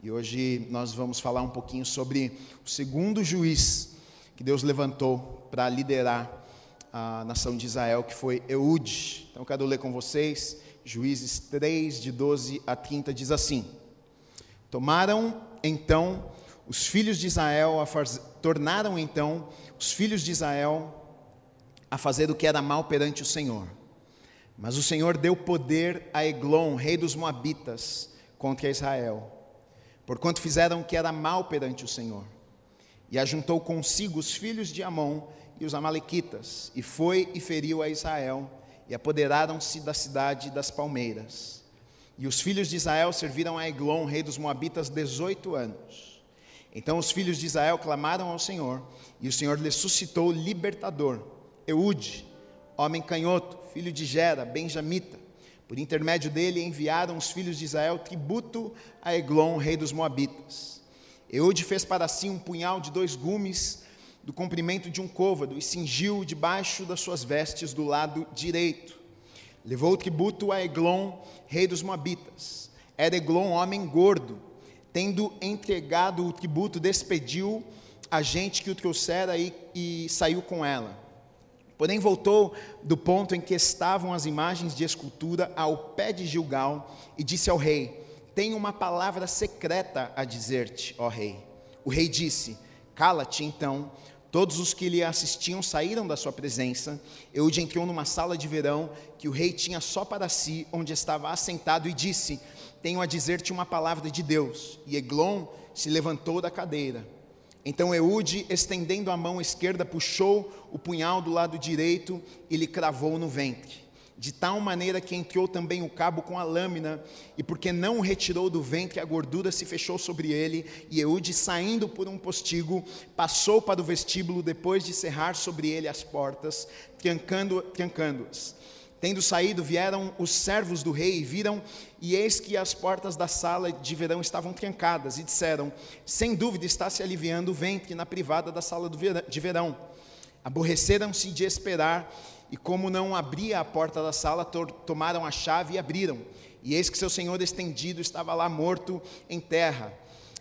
E hoje nós vamos falar um pouquinho sobre o segundo juiz que Deus levantou para liderar a nação de Israel, que foi Eude. Então quero ler com vocês, Juízes 3, de 12 a 30, diz assim: Tomaram então os filhos de Israel faz... tornaram então os filhos de Israel a fazer o que era mal perante o Senhor. Mas o Senhor deu poder a Eglon, rei dos Moabitas, contra Israel porquanto fizeram o que era mal perante o Senhor. E ajuntou consigo os filhos de Amon e os Amalequitas, e foi e feriu a Israel, e apoderaram-se da cidade das palmeiras. E os filhos de Israel serviram a Eglon, rei dos Moabitas, dezoito anos. Então os filhos de Israel clamaram ao Senhor, e o Senhor lhes suscitou libertador, Eude, homem canhoto, filho de Gera, benjamita, por intermédio dele enviaram os filhos de Israel tributo a Eglon, rei dos Moabitas. Eude fez para si um punhal de dois gumes do comprimento de um côvado e cingiu debaixo das suas vestes do lado direito. Levou o tributo a Eglon, rei dos Moabitas. Era Eglon homem gordo. Tendo entregado o tributo, despediu a gente que o trouxera e, e saiu com ela. Porém, voltou do ponto em que estavam as imagens de escultura ao pé de Gilgal e disse ao rei: Tenho uma palavra secreta a dizer-te, ó rei. O rei disse: Cala-te então. Todos os que lhe assistiam saíram da sua presença. Eude entrou numa sala de verão que o rei tinha só para si, onde estava assentado, e disse: Tenho a dizer-te uma palavra de Deus. E Eglon se levantou da cadeira. Então Eude, estendendo a mão esquerda, puxou o punhal do lado direito e lhe cravou no ventre. De tal maneira que entrou também o cabo com a lâmina, e porque não o retirou do ventre, a gordura se fechou sobre ele, e Eude, saindo por um postigo, passou para o vestíbulo depois de cerrar sobre ele as portas, trancando-as. trancando as Tendo saído, vieram os servos do rei e viram, e eis que as portas da sala de verão estavam trancadas, e disseram: Sem dúvida está se aliviando o ventre na privada da sala de verão. Aborreceram-se de esperar, e como não abria a porta da sala, tomaram a chave e abriram. E eis que seu senhor estendido estava lá morto em terra.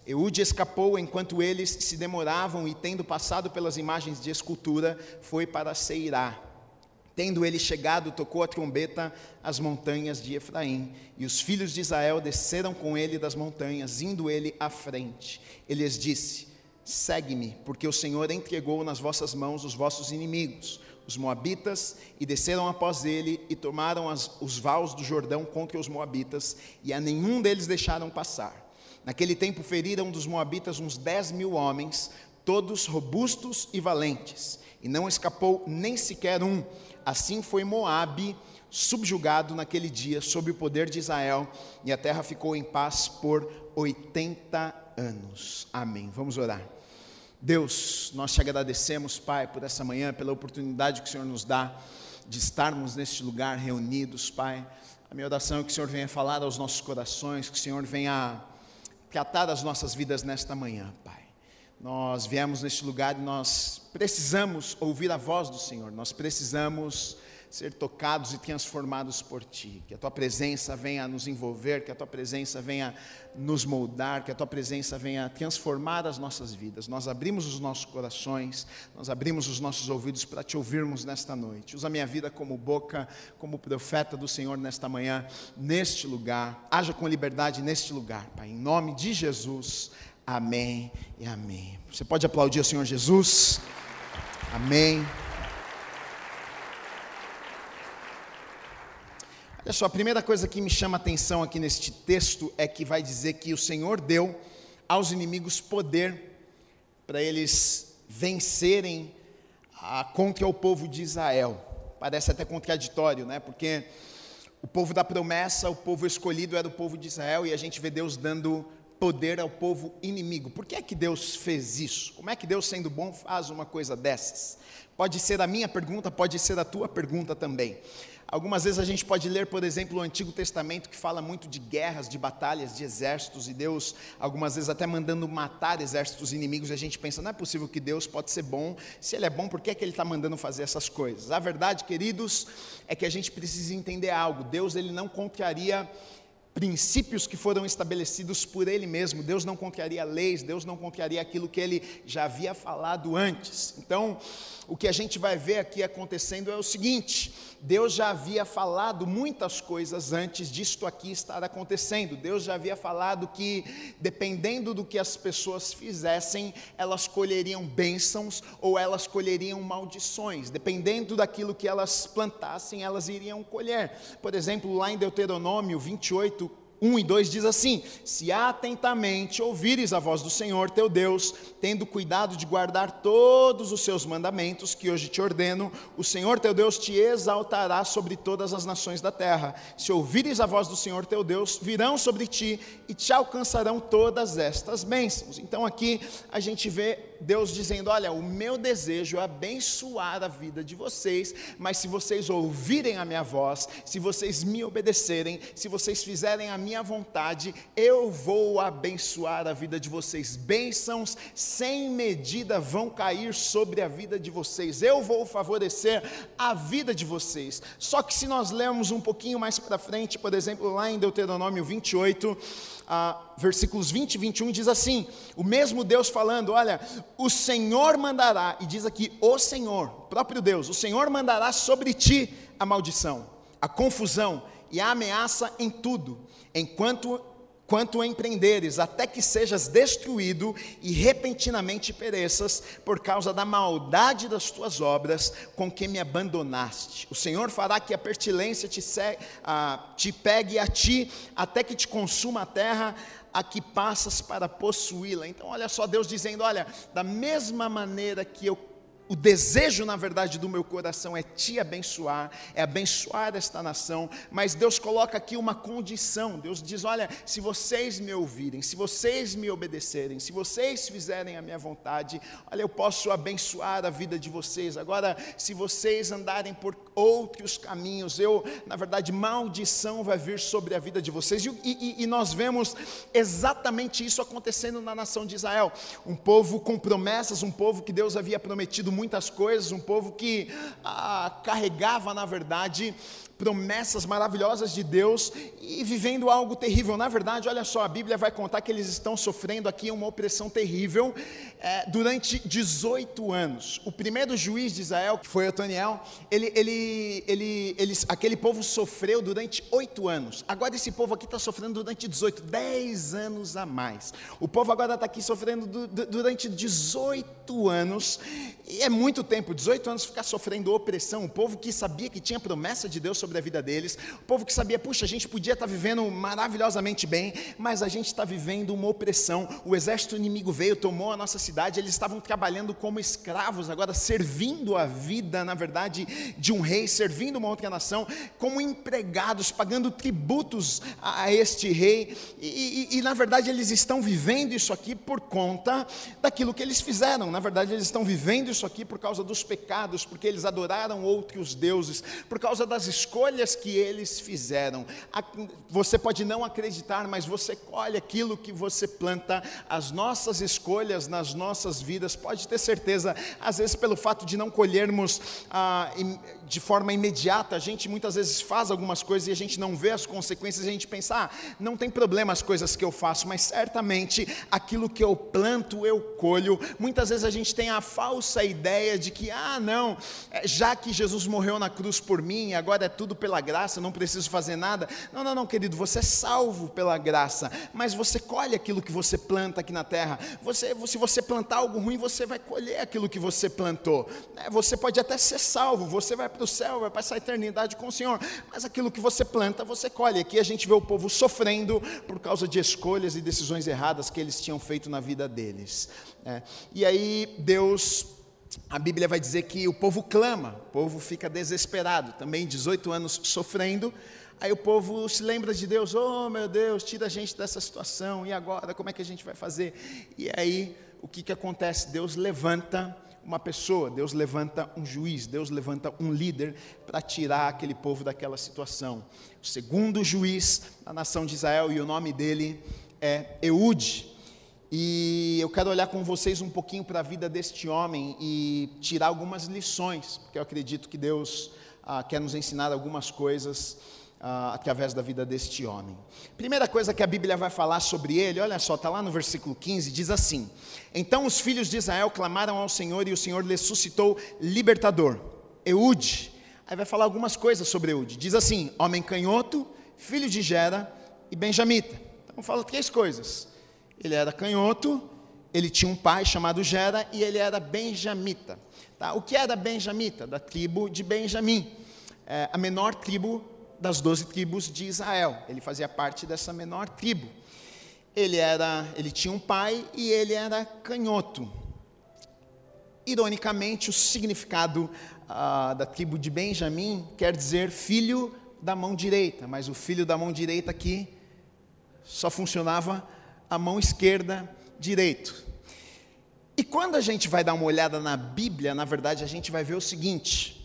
Eude escapou enquanto eles se demoravam, e tendo passado pelas imagens de escultura, foi para Seirá. Tendo ele chegado, tocou a trombeta às montanhas de Efraim, e os filhos de Israel desceram com ele das montanhas, indo ele à frente. Ele lhes disse: Segue-me, porque o Senhor entregou nas vossas mãos os vossos inimigos, os Moabitas, e desceram após ele e tomaram as, os vales do Jordão contra os Moabitas, e a nenhum deles deixaram passar. Naquele tempo feriram dos Moabitas uns dez mil homens, todos robustos e valentes, e não escapou nem sequer um Assim foi Moabe subjugado naquele dia sob o poder de Israel, e a terra ficou em paz por 80 anos. Amém. Vamos orar. Deus, nós te agradecemos, Pai, por essa manhã, pela oportunidade que o Senhor nos dá de estarmos neste lugar reunidos, Pai. A minha oração é que o Senhor venha falar aos nossos corações, que o Senhor venha tratar as nossas vidas nesta manhã, Pai. Nós viemos neste lugar e nós precisamos ouvir a voz do Senhor, nós precisamos ser tocados e transformados por Ti. Que a Tua presença venha nos envolver, que a Tua presença venha nos moldar, que a Tua presença venha transformar as nossas vidas. Nós abrimos os nossos corações, nós abrimos os nossos ouvidos para Te ouvirmos nesta noite. Usa minha vida como boca, como profeta do Senhor nesta manhã, neste lugar. Haja com liberdade neste lugar, Pai. Em nome de Jesus. Amém e amém. Você pode aplaudir o Senhor Jesus? Amém. Olha só, a primeira coisa que me chama a atenção aqui neste texto é que vai dizer que o Senhor deu aos inimigos poder para eles vencerem a, contra o povo de Israel. Parece até contraditório, né? Porque o povo da promessa, o povo escolhido era o povo de Israel e a gente vê Deus dando poder ao povo inimigo. Por que é que Deus fez isso? Como é que Deus, sendo bom, faz uma coisa dessas? Pode ser a minha pergunta, pode ser a tua pergunta também. Algumas vezes a gente pode ler, por exemplo, o Antigo Testamento que fala muito de guerras, de batalhas, de exércitos, e Deus, algumas vezes, até mandando matar exércitos inimigos, e a gente pensa, não é possível que Deus pode ser bom, se Ele é bom, por que, é que Ele está mandando fazer essas coisas? A verdade, queridos, é que a gente precisa entender algo: Deus ele não contraria princípios que foram estabelecidos por Ele mesmo. Deus não contraria leis, Deus não contraria aquilo que Ele já havia falado antes. Então, o que a gente vai ver aqui acontecendo é o seguinte: Deus já havia falado muitas coisas antes disto aqui estar acontecendo. Deus já havia falado que, dependendo do que as pessoas fizessem, elas colheriam bênçãos ou elas colheriam maldições. Dependendo daquilo que elas plantassem, elas iriam colher. Por exemplo, lá em Deuteronômio 28, 1 e 2 diz assim: Se atentamente ouvires a voz do Senhor teu Deus, tendo cuidado de guardar todos os seus mandamentos que hoje te ordeno, o Senhor teu Deus te exaltará sobre todas as nações da terra. Se ouvires a voz do Senhor teu Deus, virão sobre ti e te alcançarão todas estas bênçãos. Então aqui a gente vê Deus dizendo: Olha, o meu desejo é abençoar a vida de vocês, mas se vocês ouvirem a minha voz, se vocês me obedecerem, se vocês fizerem a minha vontade, eu vou abençoar a vida de vocês. Bênçãos sem medida vão cair sobre a vida de vocês. Eu vou favorecer a vida de vocês. Só que se nós lermos um pouquinho mais para frente, por exemplo, lá em Deuteronômio 28, ah, versículos 20 e 21 diz assim: o mesmo Deus falando, olha, o Senhor mandará, e diz aqui, o Senhor, próprio Deus, o Senhor mandará sobre ti a maldição, a confusão e a ameaça em tudo, enquanto quanto empreenderes, até que sejas destruído e repentinamente pereças por causa da maldade das tuas obras com que me abandonaste. O Senhor fará que a pertilência te, te pegue a ti, até que te consuma a terra a que passas para possuí-la. Então, olha só, Deus dizendo: olha, da mesma maneira que eu o desejo, na verdade, do meu coração é te abençoar, é abençoar esta nação, mas Deus coloca aqui uma condição. Deus diz: Olha, se vocês me ouvirem, se vocês me obedecerem, se vocês fizerem a minha vontade, olha, eu posso abençoar a vida de vocês. Agora, se vocês andarem por outros caminhos, eu, na verdade, maldição vai vir sobre a vida de vocês. E, e, e nós vemos exatamente isso acontecendo na nação de Israel: um povo com promessas, um povo que Deus havia prometido muitas coisas, um povo que ah, carregava, na verdade, promessas maravilhosas de Deus e vivendo algo terrível. Na verdade, olha só, a Bíblia vai contar que eles estão sofrendo aqui uma opressão terrível é, durante 18 anos. O primeiro juiz de Israel, que foi Otoniel, ele, ele, ele, ele, aquele povo sofreu durante oito anos. Agora esse povo aqui está sofrendo durante 18, 10 anos a mais. O povo agora está aqui sofrendo du, du, durante 18 anos, e é muito tempo, 18 anos ficar sofrendo opressão. O povo que sabia que tinha promessa de Deus sobre a vida deles. O povo que sabia, puxa, a gente podia estar vivendo maravilhosamente bem, mas a gente está vivendo uma opressão. O exército inimigo veio, tomou a nossa cidade, eles estavam trabalhando como escravos, agora servindo a vida, na verdade, de um rei, servindo uma outra nação, como empregados, pagando tributos a, a este rei. E, e, e, na verdade, eles estão vivendo isso aqui por conta daquilo que eles fizeram. Na verdade, eles estão vivendo isso aqui por causa dos pecados, porque eles adoraram outros deuses, por causa das escolhas que eles fizeram. Você pode não acreditar, mas você colhe aquilo que você planta. As nossas escolhas nas nossas vidas, pode ter certeza, às vezes pelo fato de não colhermos ah, de forma imediata, a gente muitas vezes faz algumas coisas e a gente não vê as consequências, e a gente pensa, ah, não tem problema as coisas que eu faço, mas certamente aquilo que eu planto eu colho. Muitas vezes a gente tem a falsa ideia de que, ah, não, é, já que Jesus morreu na cruz por mim, agora é tudo pela graça, não preciso fazer nada. Não, não, não, querido, você é salvo pela graça, mas você colhe aquilo que você planta aqui na terra. Você, se você plantar algo ruim, você vai colher aquilo que você plantou. Né? Você pode até ser salvo, você vai para o céu, vai passar a eternidade com o Senhor, mas aquilo que você planta, você colhe. Aqui a gente vê o povo sofrendo por causa de escolhas e decisões erradas que eles tinham feito na vida deles. Né? E aí Deus a Bíblia vai dizer que o povo clama, o povo fica desesperado, também 18 anos sofrendo. Aí o povo se lembra de Deus, oh meu Deus, tira a gente dessa situação, e agora como é que a gente vai fazer? E aí o que, que acontece? Deus levanta uma pessoa, Deus levanta um juiz, Deus levanta um líder para tirar aquele povo daquela situação. O segundo juiz da nação de Israel, e o nome dele é Eude. E eu quero olhar com vocês um pouquinho para a vida deste homem e tirar algumas lições, porque eu acredito que Deus ah, quer nos ensinar algumas coisas uh, através da vida deste homem. Primeira coisa que a Bíblia vai falar sobre ele, olha só, está lá no versículo 15, diz assim: Então os filhos de Israel clamaram ao Senhor e o Senhor lhes suscitou libertador, Eude. Aí vai falar algumas coisas sobre Eude. Diz assim: homem canhoto, filho de Gera e benjamita. Então fala três coisas. Ele era canhoto, ele tinha um pai chamado Gera e ele era benjamita. Tá? O que era benjamita? Da tribo de Benjamim, é, a menor tribo das doze tribos de Israel. Ele fazia parte dessa menor tribo. Ele era, ele tinha um pai e ele era canhoto. Ironicamente, o significado ah, da tribo de Benjamim quer dizer filho da mão direita, mas o filho da mão direita aqui só funcionava a mão esquerda direito. E quando a gente vai dar uma olhada na Bíblia, na verdade, a gente vai ver o seguinte: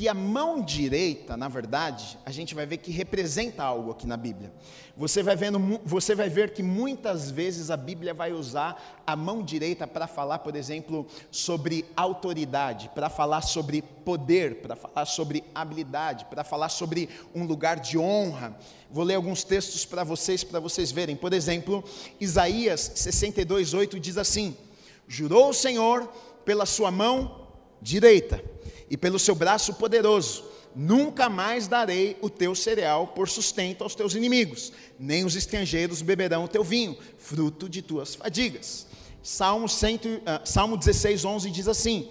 que a mão direita, na verdade, a gente vai ver que representa algo aqui na Bíblia. Você vai, vendo, você vai ver que muitas vezes a Bíblia vai usar a mão direita para falar, por exemplo, sobre autoridade, para falar sobre poder, para falar sobre habilidade, para falar sobre um lugar de honra. Vou ler alguns textos para vocês, para vocês verem. Por exemplo, Isaías 62:8 diz assim: Jurou o Senhor pela sua mão direita e pelo seu braço poderoso, nunca mais darei o teu cereal por sustento aos teus inimigos, nem os estrangeiros beberão o teu vinho, fruto de tuas fadigas. Salmo, 100, uh, Salmo 16, 11 diz assim: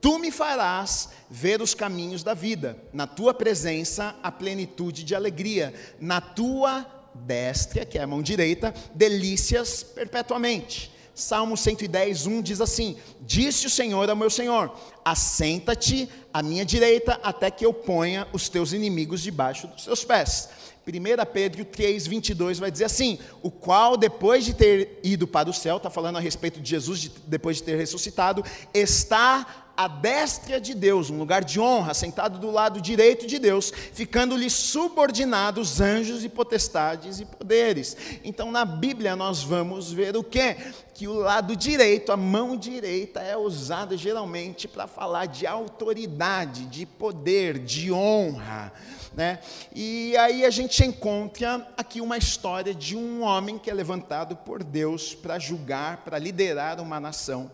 Tu me farás ver os caminhos da vida, na tua presença a plenitude de alegria, na tua destra, que é a mão direita, delícias perpetuamente. Salmo 110, 1 diz assim: Disse o Senhor ao meu Senhor: Assenta-te à minha direita, até que eu ponha os teus inimigos debaixo dos teus pés. 1 Pedro 3, 22 vai dizer assim: O qual, depois de ter ido para o céu, está falando a respeito de Jesus, de, depois de ter ressuscitado, está à destra de Deus, um lugar de honra, sentado do lado direito de Deus, ficando-lhe subordinados anjos e potestades e poderes. Então, na Bíblia, nós vamos ver o que? Que o lado direito, a mão direita, é usada geralmente para falar de autoridade, de poder, de honra. Né? E aí a gente encontra aqui uma história de um homem que é levantado por Deus para julgar, para liderar uma nação.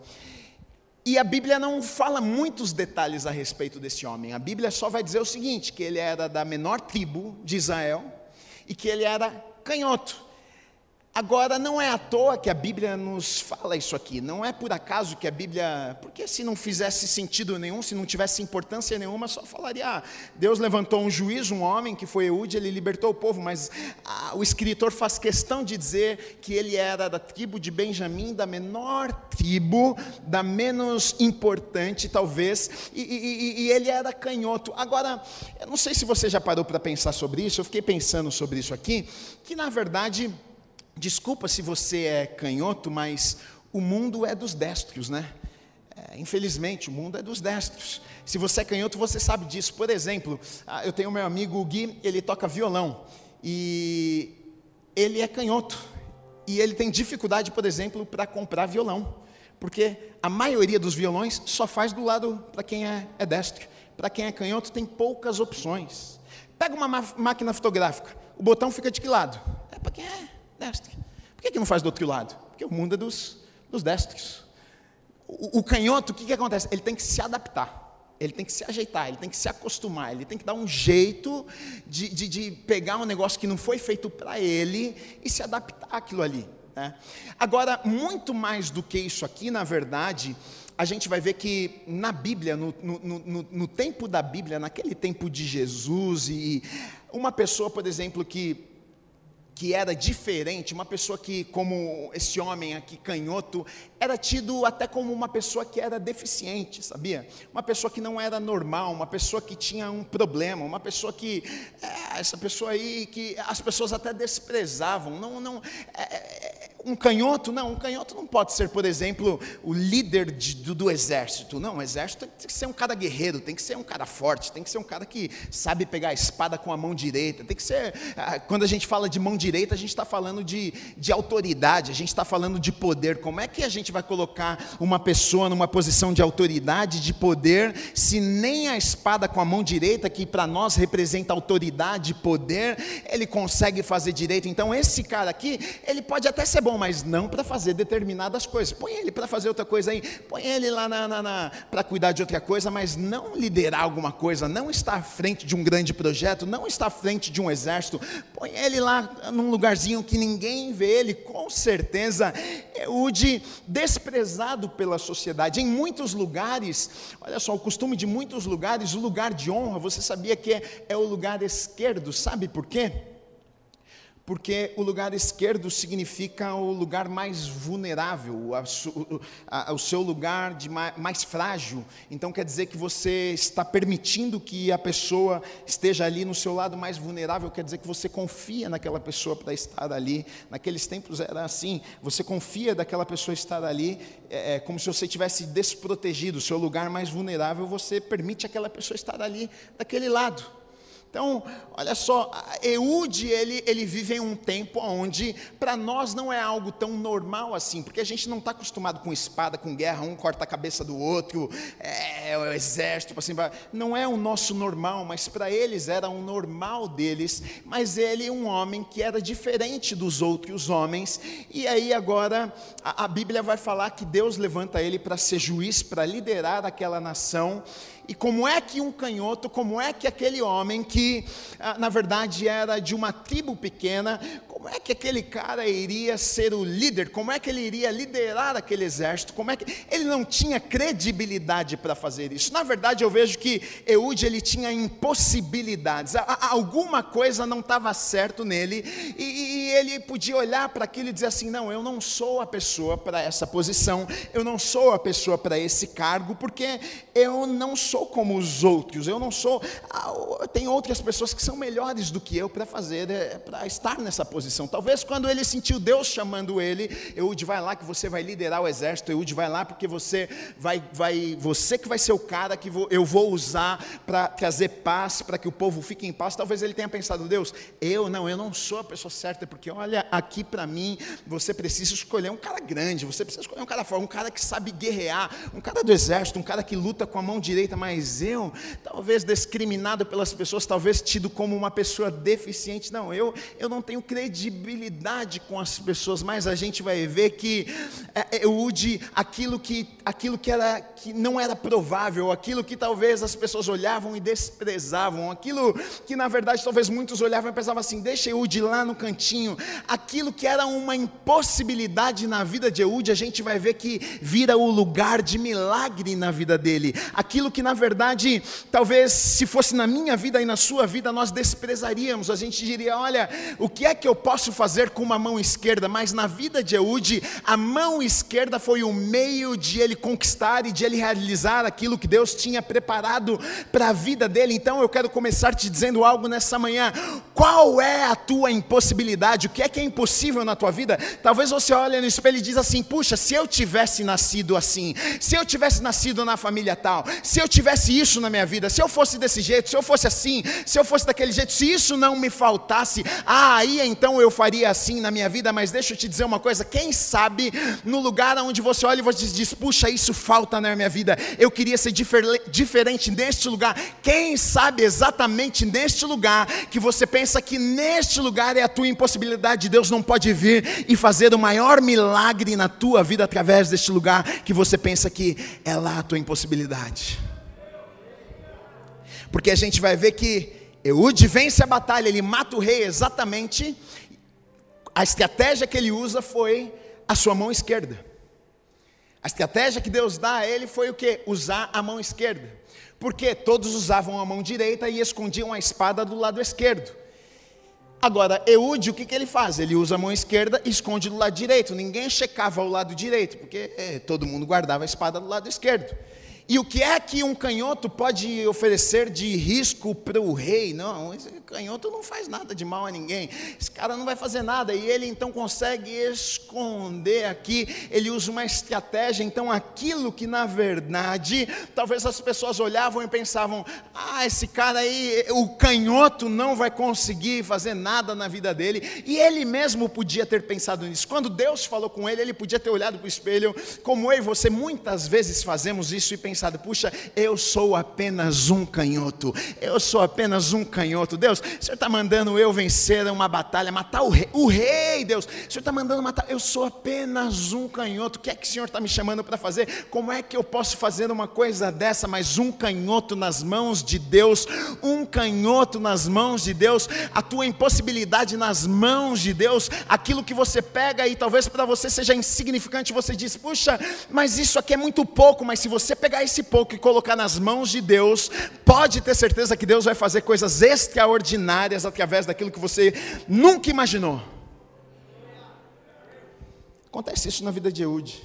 E a Bíblia não fala muitos detalhes a respeito desse homem. A Bíblia só vai dizer o seguinte: que ele era da menor tribo de Israel e que ele era canhoto. Agora, não é à toa que a Bíblia nos fala isso aqui, não é por acaso que a Bíblia, porque se não fizesse sentido nenhum, se não tivesse importância nenhuma, só falaria, ah, Deus levantou um juiz, um homem que foi Eude, ele libertou o povo, mas ah, o escritor faz questão de dizer que ele era da tribo de Benjamim, da menor tribo, da menos importante talvez, e, e, e ele era canhoto. Agora, eu não sei se você já parou para pensar sobre isso, eu fiquei pensando sobre isso aqui, que na verdade Desculpa se você é canhoto, mas o mundo é dos destros, né? É, infelizmente, o mundo é dos destros. Se você é canhoto, você sabe disso. Por exemplo, ah, eu tenho meu amigo Gui, ele toca violão e ele é canhoto e ele tem dificuldade, por exemplo, para comprar violão, porque a maioria dos violões só faz do lado para quem é, é destro. Para quem é canhoto, tem poucas opções. Pega uma máquina fotográfica, o botão fica de que lado? É para quem é destre. Por que, que não faz do outro lado? Porque o mundo é dos, dos destros. O, o canhoto, o que, que acontece? Ele tem que se adaptar. Ele tem que se ajeitar, ele tem que se acostumar, ele tem que dar um jeito de, de, de pegar um negócio que não foi feito para ele e se adaptar àquilo ali. Né? Agora, muito mais do que isso aqui, na verdade, a gente vai ver que na Bíblia, no, no, no, no tempo da Bíblia, naquele tempo de Jesus, e uma pessoa, por exemplo, que que era diferente, uma pessoa que, como esse homem aqui, canhoto, era tido até como uma pessoa que era deficiente, sabia? Uma pessoa que não era normal, uma pessoa que tinha um problema, uma pessoa que, é, essa pessoa aí, que as pessoas até desprezavam, não, não, é, um canhoto? Não, um canhoto não pode ser, por exemplo, o líder de, do, do, exército. Não, o exército tem que ser um cara guerreiro, tem que ser um cara forte, tem que ser um cara que sabe pegar a espada com a mão direita. Tem que ser. Ah, quando a gente fala de mão direita, a gente está falando de, de autoridade, a gente está falando de poder. Como é que a gente vai colocar uma pessoa numa posição de autoridade, de poder, se nem a espada com a mão direita, que para nós representa autoridade, poder, ele consegue fazer direito? Então, esse cara aqui, ele pode até ser bom, mas não para fazer determinadas coisas. Põe ele para fazer outra coisa aí, põe ele lá na, na, na para cuidar de outra coisa, mas não liderar alguma coisa, não estar à frente de um grande projeto, não estar à frente de um exército. Põe ele lá num lugarzinho que ninguém vê ele, com certeza. Eude desprezado pela sociedade. Em muitos lugares, olha só, o costume de muitos lugares, o lugar de honra, você sabia que é, é o lugar esquerdo, sabe por quê? Porque o lugar esquerdo significa o lugar mais vulnerável, o seu lugar de mais frágil. Então quer dizer que você está permitindo que a pessoa esteja ali no seu lado mais vulnerável, quer dizer que você confia naquela pessoa para estar ali. Naqueles tempos era assim, você confia daquela pessoa estar ali, é, é como se você tivesse desprotegido, o seu lugar mais vulnerável, você permite aquela pessoa estar ali daquele lado. Então, olha só, Eude, ele, ele vive em um tempo onde, para nós, não é algo tão normal assim, porque a gente não está acostumado com espada, com guerra, um corta a cabeça do outro, é, o exército, assim, não é o nosso normal, mas para eles era um normal deles, mas ele é um homem que era diferente dos outros homens, e aí agora a, a Bíblia vai falar que Deus levanta ele para ser juiz, para liderar aquela nação, e como é que um canhoto, como é que aquele homem que ah, na verdade era de uma tribo pequena, como é que aquele cara iria ser o líder? Como é que ele iria liderar aquele exército? Como é que ele não tinha credibilidade para fazer isso? Na verdade, eu vejo que Eude ele tinha impossibilidades. Alguma coisa não estava certo nele e, ele podia olhar para aquilo e dizer assim: "Não, eu não sou a pessoa para essa posição. Eu não sou a pessoa para esse cargo, porque eu não sou como os outros. Eu não sou, tem outras pessoas que são melhores do que eu para fazer, é, para estar nessa posição posição. Talvez quando ele sentiu Deus chamando ele, Eude vai lá que você vai liderar o exército, Eude vai lá porque você vai, vai você que vai ser o cara que vou, eu vou usar para trazer paz, para que o povo fique em paz. Talvez ele tenha pensado, Deus, eu não, eu não sou a pessoa certa, porque olha, aqui para mim, você precisa escolher um cara grande, você precisa escolher um cara forte, um cara que sabe guerrear, um cara do exército, um cara que luta com a mão direita, mas eu, talvez discriminado pelas pessoas, talvez tido como uma pessoa deficiente, não, eu, eu não tenho credibilidade credibilidade com as pessoas, mas a gente vai ver que é, Eude, aquilo que, aquilo que, era, que não era provável, aquilo que talvez as pessoas olhavam e desprezavam, aquilo que na verdade talvez muitos olhavam e pensavam assim: deixa Eude lá no cantinho, aquilo que era uma impossibilidade na vida de Eude, a gente vai ver que vira o lugar de milagre na vida dele, aquilo que na verdade talvez se fosse na minha vida e na sua vida nós desprezaríamos, a gente diria: olha, o que é que eu posso fazer com uma mão esquerda, mas na vida de Eude, a mão esquerda foi o meio de ele conquistar e de ele realizar aquilo que Deus tinha preparado para a vida dele. Então eu quero começar te dizendo algo nessa manhã. Qual é a tua impossibilidade? O que é que é impossível na tua vida? Talvez você olhe no espelho e diz assim: "Puxa, se eu tivesse nascido assim, se eu tivesse nascido na família tal, se eu tivesse isso na minha vida, se eu fosse desse jeito, se eu fosse assim, se eu fosse daquele jeito, se isso não me faltasse, ah, aí então eu faria assim na minha vida, mas deixa eu te dizer uma coisa: quem sabe no lugar onde você olha e você diz, puxa, isso falta na minha vida, eu queria ser difer diferente neste lugar. Quem sabe exatamente neste lugar que você pensa que neste lugar é a tua impossibilidade, Deus não pode vir e fazer o maior milagre na tua vida através deste lugar que você pensa que é lá a tua impossibilidade. Porque a gente vai ver que Eude vence a batalha, ele mata o rei exatamente a estratégia que ele usa foi a sua mão esquerda. A estratégia que Deus dá a ele foi o que? Usar a mão esquerda. Porque todos usavam a mão direita e escondiam a espada do lado esquerdo. Agora, Eude, o que, que ele faz? Ele usa a mão esquerda e esconde do lado direito. Ninguém checava o lado direito, porque é, todo mundo guardava a espada do lado esquerdo. E o que é que um canhoto pode oferecer de risco para o rei? Não, esse canhoto não faz nada de mal a ninguém. Esse cara não vai fazer nada. E ele então consegue esconder aqui. Ele usa uma estratégia. Então, aquilo que na verdade, talvez as pessoas olhavam e pensavam: ah, esse cara aí, o canhoto não vai conseguir fazer nada na vida dele. E ele mesmo podia ter pensado nisso. Quando Deus falou com ele, ele podia ter olhado para o espelho, como eu e você muitas vezes fazemos isso e pensado, puxa, eu sou apenas um canhoto, eu sou apenas um canhoto. Deus, o Senhor está mandando eu vencer uma batalha, matar o rei, o rei, Deus, o Senhor está mandando matar, eu sou apenas um canhoto, o que é que o Senhor está me chamando para fazer? Como é que eu posso fazer uma coisa dessa, mas um canhoto nas mãos de Deus, um canhoto nas mãos de Deus, a tua impossibilidade nas mãos de Deus, aquilo que você pega e talvez para você seja insignificante, você diz, puxa, mas isso aqui é muito pouco, mas se você pegar esse pouco e colocar nas mãos de Deus, pode ter certeza que Deus vai fazer coisas extraordinárias através daquilo que você nunca imaginou. Acontece isso na vida de Eude.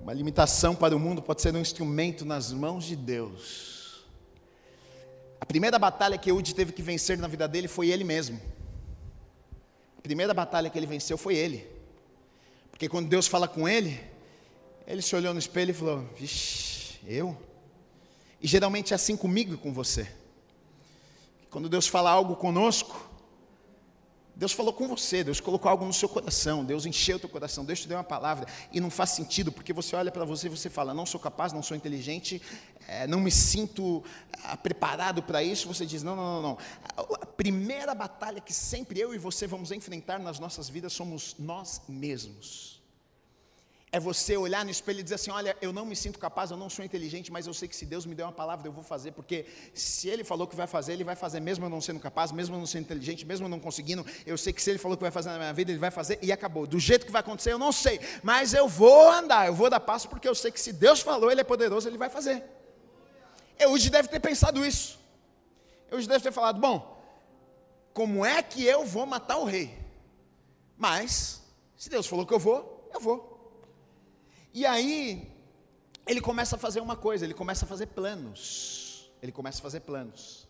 Uma limitação para o mundo pode ser um instrumento nas mãos de Deus. A primeira batalha que Eude teve que vencer na vida dele foi ele mesmo. A primeira batalha que ele venceu foi ele. Porque quando Deus fala com ele, ele se olhou no espelho e falou: Vixe, eu? E geralmente é assim comigo e com você. Quando Deus fala algo conosco, Deus falou com você, Deus colocou algo no seu coração, Deus encheu o teu coração, Deus te deu uma palavra e não faz sentido, porque você olha para você e você fala: Não sou capaz, não sou inteligente, é, não me sinto ah, preparado para isso. Você diz: Não, não, não, não. A primeira batalha que sempre eu e você vamos enfrentar nas nossas vidas somos nós mesmos. É você olhar no espelho e dizer assim: Olha, eu não me sinto capaz, eu não sou inteligente, mas eu sei que se Deus me deu uma palavra, eu vou fazer, porque se Ele falou que vai fazer, Ele vai fazer, mesmo eu não sendo capaz, mesmo eu não sendo inteligente, mesmo eu não conseguindo. Eu sei que se Ele falou que vai fazer na minha vida, Ele vai fazer e acabou. Do jeito que vai acontecer, eu não sei, mas eu vou andar, eu vou dar passo, porque eu sei que se Deus falou, Ele é poderoso, Ele vai fazer. Eude deve ter pensado isso. Eude deve ter falado: Bom, como é que eu vou matar o rei? Mas, se Deus falou que eu vou, eu vou. E aí, ele começa a fazer uma coisa, ele começa a fazer planos. Ele começa a fazer planos.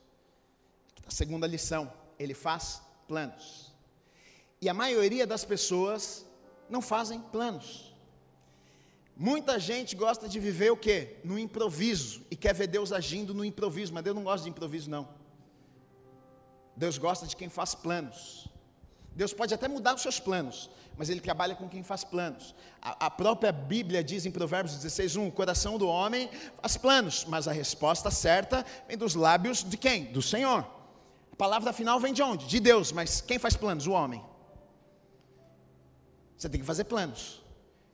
A segunda lição, ele faz planos. E a maioria das pessoas não fazem planos. Muita gente gosta de viver o quê? No improviso e quer ver Deus agindo no improviso, mas Deus não gosta de improviso não. Deus gosta de quem faz planos. Deus pode até mudar os seus planos, mas ele trabalha com quem faz planos. A, a própria Bíblia diz em Provérbios 16, 1: o coração do homem faz planos, mas a resposta certa vem dos lábios de quem? Do Senhor. A palavra final vem de onde? De Deus, mas quem faz planos? O homem. Você tem que fazer planos.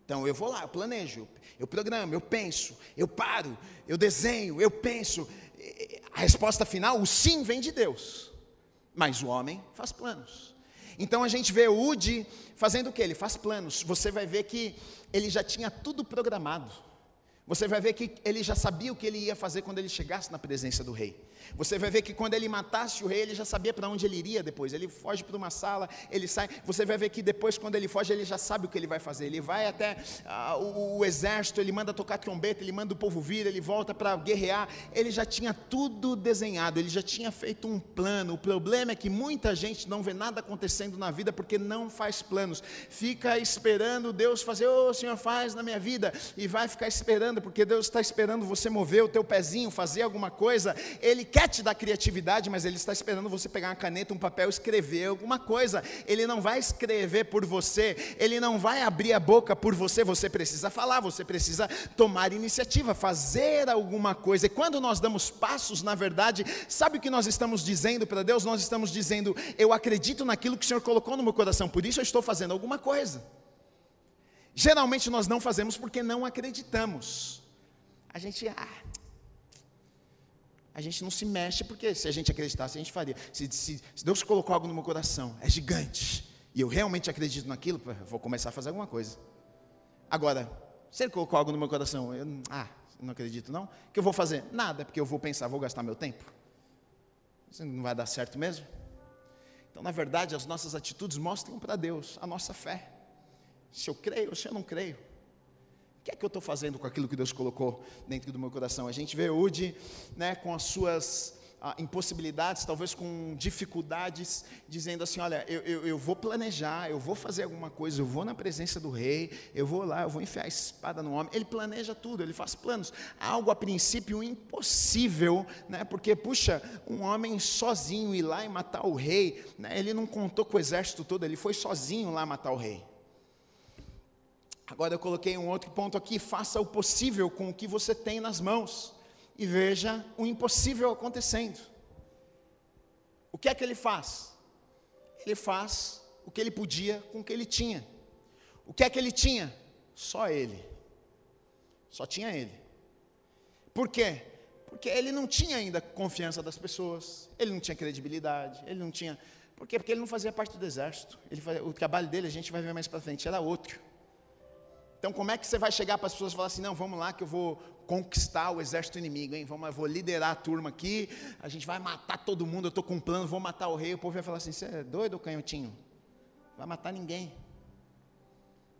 Então eu vou lá, eu planejo, eu programo, eu penso, eu paro, eu desenho, eu penso. A resposta final, o sim, vem de Deus. Mas o homem faz planos. Então a gente vê o Udi fazendo o que? Ele faz planos. Você vai ver que ele já tinha tudo programado. Você vai ver que ele já sabia o que ele ia fazer quando ele chegasse na presença do rei. Você vai ver que quando ele matasse o rei, ele já sabia para onde ele iria depois. Ele foge para uma sala, ele sai. Você vai ver que depois, quando ele foge, ele já sabe o que ele vai fazer. Ele vai até ah, o, o, exército, ele manda tocar trombeta, ele manda o povo vir, ele volta para guerrear. Ele já tinha tudo desenhado, ele já tinha feito um plano. O problema é que muita gente não vê nada acontecendo na vida porque não faz planos. Fica esperando Deus fazer, ô oh, Senhor, faz na minha vida. E vai ficar esperando, porque Deus está esperando você mover o teu pezinho, fazer alguma coisa. Ele quer te dar criatividade, mas ele está esperando você pegar uma caneta, um papel, escrever alguma coisa. Ele não vai escrever por você, ele não vai abrir a boca por você. Você precisa falar, você precisa tomar iniciativa, fazer alguma coisa. E quando nós damos passos, na verdade, sabe o que nós estamos dizendo para Deus? Nós estamos dizendo: Eu acredito naquilo que o Senhor colocou no meu coração, por isso eu estou fazendo alguma coisa. Geralmente nós não fazemos porque não acreditamos. A gente, ah, a gente não se mexe, porque se a gente acreditasse, a gente faria. Se, se, se, Deus colocou algo no meu coração, é gigante, e eu realmente acredito naquilo, vou começar a fazer alguma coisa. Agora, se Ele colocou algo no meu coração, eu, ah, não acredito não, o que eu vou fazer? Nada, porque eu vou pensar, vou gastar meu tempo. Isso não vai dar certo mesmo? Então, na verdade, as nossas atitudes mostram para Deus a nossa fé. Se eu creio ou se eu não creio. que é que eu estou fazendo com aquilo que Deus colocou dentro do meu coração? A gente vê Eude né, com as suas ah, impossibilidades, talvez com dificuldades, dizendo assim: Olha, eu, eu, eu, vou planejar, eu vou fazer alguma coisa, eu vou na presença do rei, eu vou lá, eu vou enfiar a espada no homem. Ele planeja tudo, ele faz planos. Algo a princípio impossível, né? porque, puxa, um homem sozinho ir lá e matar o rei, né? ele não contou com o exército todo, ele foi sozinho lá matar o rei. Agora eu coloquei um outro ponto aqui: faça o possível com o que você tem nas mãos e veja o impossível acontecendo. O que é que ele faz? Ele faz o que ele podia com o que ele tinha. O que é que ele tinha? Só ele. Só tinha ele. Por quê? Porque ele não tinha ainda confiança das pessoas, ele não tinha credibilidade, ele não tinha. Por quê? Porque ele não fazia parte do exército. Ele fazia, o trabalho dele, a gente vai ver mais para frente, era outro. Então, como é que você vai chegar para as pessoas e falar assim: não, vamos lá que eu vou conquistar o exército inimigo, hein? Vamos, eu vou liderar a turma aqui, a gente vai matar todo mundo, eu estou com um plano, vou matar o rei. O povo vai falar assim: você é doido, canhotinho? Vai matar ninguém.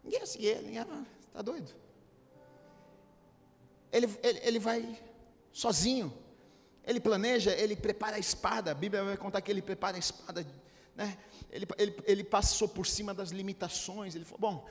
Ninguém ia seguir ele, está doido. Ele, ele, ele vai sozinho, ele planeja, ele prepara a espada, a Bíblia vai contar que ele prepara a espada, né? ele, ele, ele passou por cima das limitações, ele falou, bom,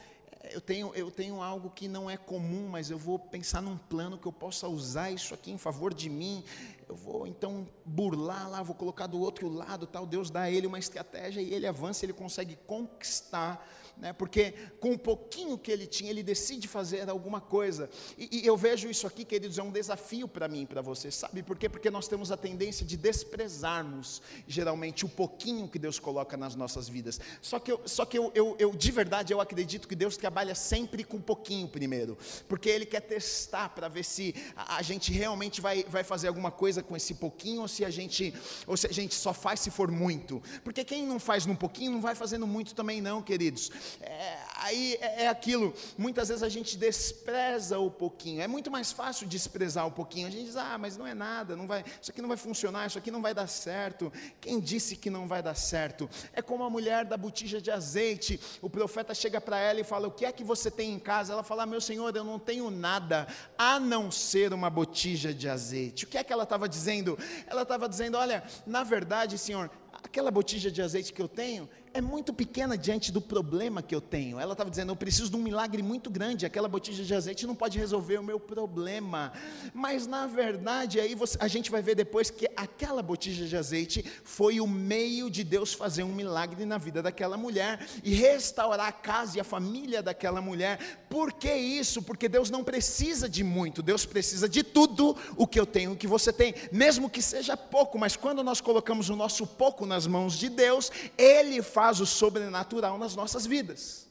eu tenho, eu tenho algo que não é comum, mas eu vou pensar num plano que eu possa usar isso aqui em favor de mim. Eu vou então burlar lá, vou colocar do outro lado, tal. Deus dá a ele uma estratégia e ele avança, ele consegue conquistar né? porque com o pouquinho que ele tinha, ele decide fazer alguma coisa. E, e eu vejo isso aqui, queridos, é um desafio para mim para você, sabe por quê? Porque nós temos a tendência de desprezarmos, geralmente, o pouquinho que Deus coloca nas nossas vidas. Só que, eu, só que eu, eu, eu de verdade, eu acredito que Deus trabalha sempre com pouquinho primeiro, porque Ele quer testar para ver se a, a gente realmente vai, vai fazer alguma coisa com esse pouquinho, ou se a gente, ou se a gente só faz se for muito. Porque quem não faz num pouquinho, não vai fazendo muito também, não, queridos. É, aí é, é aquilo, muitas vezes a gente despreza o pouquinho, é muito mais fácil desprezar o pouquinho, a gente diz, ah, mas não é nada, não vai, isso aqui não vai funcionar, isso aqui não vai dar certo, quem disse que não vai dar certo? É como a mulher da botija de azeite, o profeta chega para ela e fala, o que é que você tem em casa? Ela fala, meu senhor, eu não tenho nada, a não ser uma botija de azeite, o que é que ela estava dizendo? Ela estava dizendo, olha, na verdade senhor, aquela botija de azeite que eu tenho, é muito pequena diante do problema que eu tenho. Ela estava dizendo: eu preciso de um milagre muito grande. Aquela botija de azeite não pode resolver o meu problema. Mas na verdade, aí você, a gente vai ver depois que aquela botija de azeite foi o meio de Deus fazer um milagre na vida daquela mulher e restaurar a casa e a família daquela mulher. Por que isso? Porque Deus não precisa de muito. Deus precisa de tudo o que eu tenho, o que você tem, mesmo que seja pouco. Mas quando nós colocamos o nosso pouco nas mãos de Deus, Ele faz faz o sobrenatural nas nossas vidas.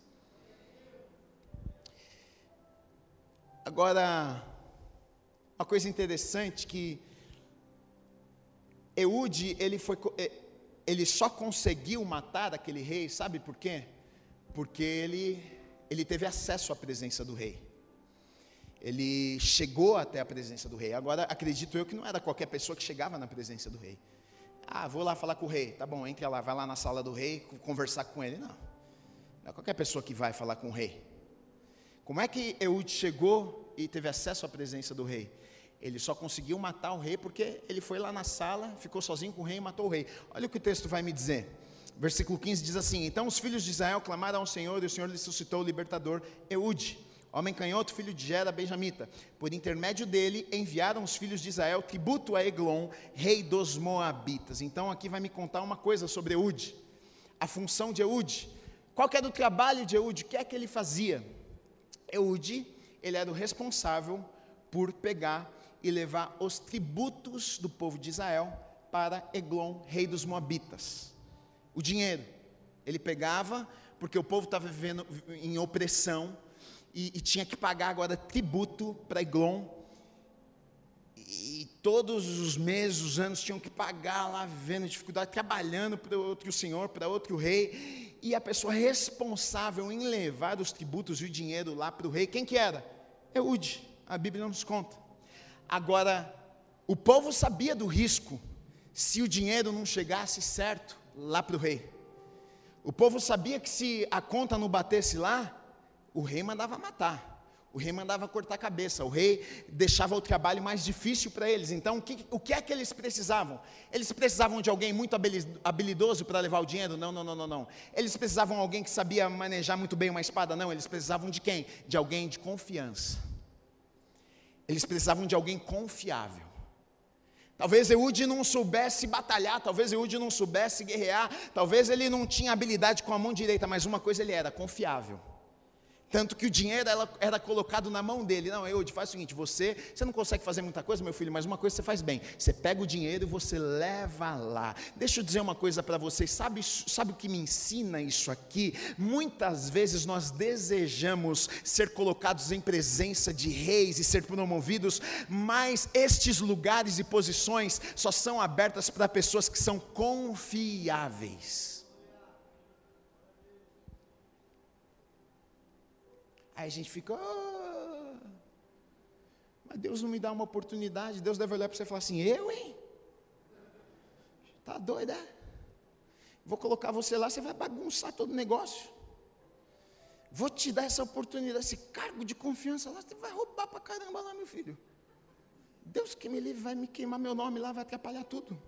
Agora, uma coisa interessante que Eude, ele, foi, ele só conseguiu matar aquele rei, sabe por quê? Porque ele, ele teve acesso à presença do rei. Ele chegou até a presença do rei. Agora, acredito eu que não era qualquer pessoa que chegava na presença do rei. Ah, vou lá falar com o rei. Tá bom, entra lá, vai lá na sala do rei, conversar com ele. Não. Não é qualquer pessoa que vai falar com o rei. Como é que Eude chegou e teve acesso à presença do rei? Ele só conseguiu matar o rei porque ele foi lá na sala, ficou sozinho com o rei e matou o rei. Olha o que o texto vai me dizer. Versículo 15 diz assim: Então os filhos de Israel clamaram ao Senhor e o Senhor lhe suscitou o libertador Eude homem canhoto, filho de Gera, benjamita. Por intermédio dele, enviaram os filhos de Israel tributo a Eglon, rei dos Moabitas. Então aqui vai me contar uma coisa sobre Eude, a função de Eude. Qual que era o trabalho de Eude? O que é que ele fazia? Eude, ele era o responsável por pegar e levar os tributos do povo de Israel para Eglon, rei dos Moabitas. O dinheiro, ele pegava, porque o povo estava vivendo em opressão, e, e tinha que pagar agora tributo para Eglon. E todos os meses, os anos, tinham que pagar lá, vivendo dificuldade, trabalhando para outro senhor, para outro rei. E a pessoa responsável em levar os tributos e o dinheiro lá para o rei, quem que era? Eude, a Bíblia nos conta. Agora, o povo sabia do risco se o dinheiro não chegasse certo lá para o rei. O povo sabia que se a conta não batesse lá, o rei mandava matar. O rei mandava cortar a cabeça, o rei deixava o trabalho mais difícil para eles. Então, o que, o que, é que eles precisavam? Eles precisavam de alguém muito habilidoso para levar o dinheiro? Não, não, não, não, não. Eles precisavam de alguém que sabia manejar muito bem uma espada? Não, eles precisavam de quem? De alguém de confiança. Eles precisavam de alguém confiável. Talvez Eude não soubesse batalhar, talvez Eude não soubesse guerrear, talvez ele não tinha habilidade com a mão direita, mas uma coisa ele era, confiável. Tanto que o dinheiro era, era colocado na mão dele. Não, eu faz o seguinte: você, você não consegue fazer muita coisa, meu filho, mas uma coisa você faz bem. Você pega o dinheiro e você leva lá. Deixa eu dizer uma coisa para vocês: sabe, sabe o que me ensina isso aqui? Muitas vezes nós desejamos ser colocados em presença de reis e ser promovidos, mas estes lugares e posições só são abertas para pessoas que são confiáveis. Aí a gente fica, oh, mas Deus não me dá uma oportunidade. Deus deve olhar para você e falar assim: eu, hein? Tá doida? Vou colocar você lá, você vai bagunçar todo o negócio. Vou te dar essa oportunidade, esse cargo de confiança lá, você vai roubar para caramba lá, meu filho. Deus que me livre vai me queimar meu nome lá, vai atrapalhar tudo.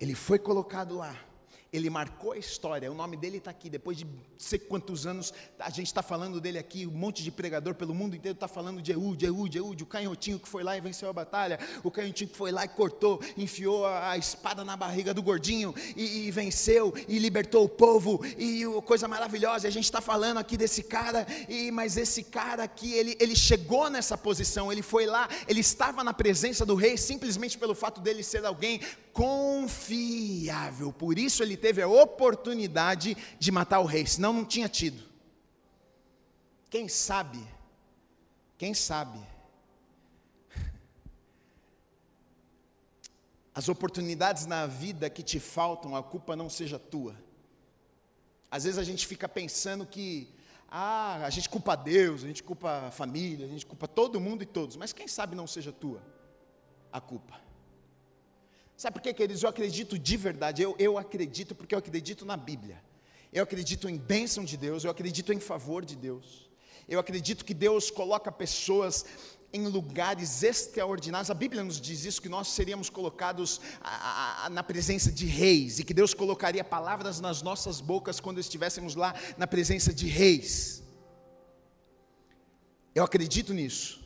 Ele foi colocado lá ele marcou a história, o nome dele está aqui, depois de sei quantos anos, a gente está falando dele aqui, um monte de pregador pelo mundo inteiro está falando de Eúde, Eúde, Eúde, o canhotinho que foi lá e venceu a batalha, o canhotinho que foi lá e cortou, enfiou a, espada na barriga do gordinho e, e, venceu e libertou o povo, e coisa maravilhosa, a gente está falando aqui desse cara, e, mas esse cara aqui, ele, ele chegou nessa posição, ele foi lá, ele estava na presença do rei, simplesmente pelo fato dele ser alguém confiável. Por isso ele teve a oportunidade de matar o rei, senão não tinha tido. Quem sabe? Quem sabe? As oportunidades na vida que te faltam, a culpa não seja tua. Às vezes a gente fica pensando que ah, a gente culpa Deus, a gente culpa a família, a gente culpa todo mundo e todos, mas quem sabe não seja tua a culpa. Sabe por quê, queridos? Eu acredito de verdade, eu, eu acredito porque eu acredito na Bíblia. Eu acredito em bênção de Deus, eu acredito em favor de Deus. Eu acredito que Deus coloca pessoas em lugares extraordinários. A Bíblia nos diz isso, que nós seríamos colocados a, a, na presença de reis, e que Deus colocaria palavras nas nossas bocas quando estivéssemos lá na presença de reis. Eu acredito nisso.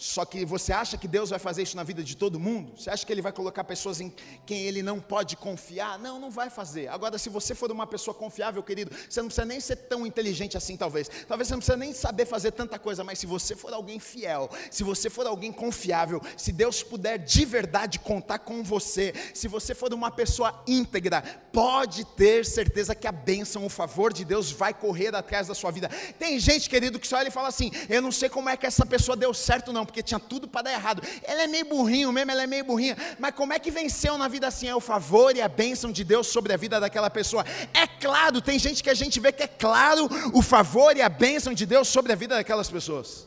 Só que você acha que Deus vai fazer isso na vida de todo mundo? Você acha que Ele vai colocar pessoas em quem Ele não pode confiar? Não, não vai fazer. Agora, se você for uma pessoa confiável, querido, você não precisa nem ser tão inteligente assim, talvez. Talvez você não precisa nem saber fazer tanta coisa, mas se você for alguém fiel, se você for alguém confiável, se Deus puder de verdade contar com você, se você for uma pessoa íntegra, pode ter certeza que a bênção, o favor de Deus vai correr atrás da sua vida. Tem gente, querido, que só olha e fala assim: eu não sei como é que essa pessoa deu certo, não porque tinha tudo para dar errado. Ela é meio burrinho mesmo, ela é meio burrinha. Mas como é que venceu na vida assim? É o favor e a bênção de Deus sobre a vida daquela pessoa. É claro, tem gente que a gente vê que é claro o favor e a bênção de Deus sobre a vida daquelas pessoas.